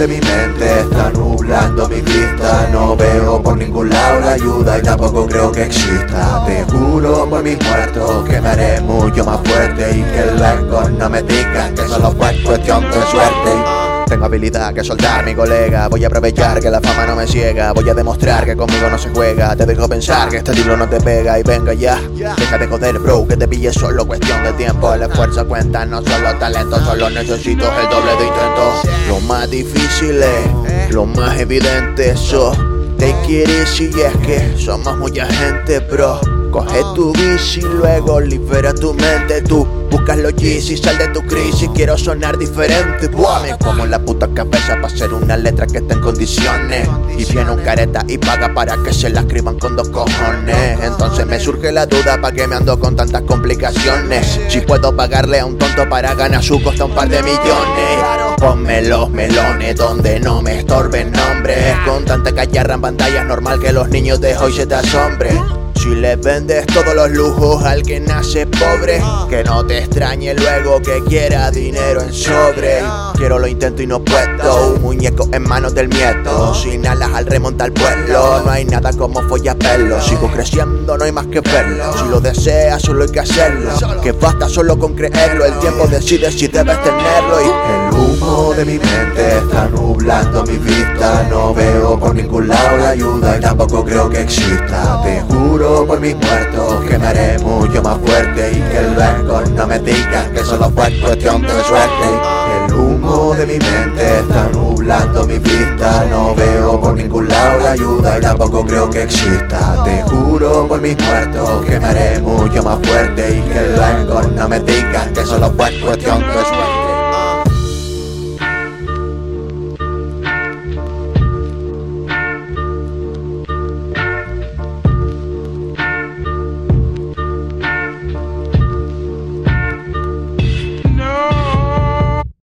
de mi mente está nublando mi vista. No veo por ningún lado la ayuda y tampoco creo que exista. Te juro por mis muertos que me haré mucho más fuerte Y que luego no me digan que solo fue cuestión de suerte tengo habilidad que soltar mi colega. Voy a aprovechar que la fama no me ciega. Voy a demostrar que conmigo no se juega. Te dejo pensar que este libro no te pega Y venga ya, deja de joder bro Que te pille solo. Cuestión de tiempo El esfuerzo cuenta, no solo talento Solo necesito el doble de intento. Lo más difícil es, lo más evidente. Eso, te quieres y es que somos mucha gente bro. Coge tu bici, luego libera tu mente. Tú buscas los y sal de tu crisis Quiero sonar diferente Buah, me como la puta cabeza para hacer una letra que esté en condiciones. Y viene un careta y paga para que se la escriban con dos cojones. Entonces me surge la duda para que me ando con tantas complicaciones Si puedo pagarle a un tonto para ganar su costa un par de millones. Ponme los melones donde no me estorben nombres. Con tanta callarra en pantalla es normal que los niños de hoy se te asombren si le vendes todos los lujos al que nace pobre, que no te extrañe luego que quiera dinero en sobre. Quiero lo intento y no puedo, un muñeco en manos del miedo. Sin alas al remontar vuelo, no hay nada como pelo. Sigo creciendo, no hay más que verlo. Si lo deseas, solo hay que hacerlo. Que basta solo con creerlo, el tiempo decide si debes tenerlo. Y el humo de mi mente está nublando mi vista. No veo por ningún lado la ayuda y tampoco creo que exista. Te juro por mis muertos que me haré mucho más fuerte y que luego no me digan que solo fue cuestión de suerte. El humo de mi mente está nublando mi vista, no veo por ningún lado la ayuda y tampoco creo que exista. Te juro por mis muertos que me haré mucho más fuerte y que luego no me digan que solo fue cuestión.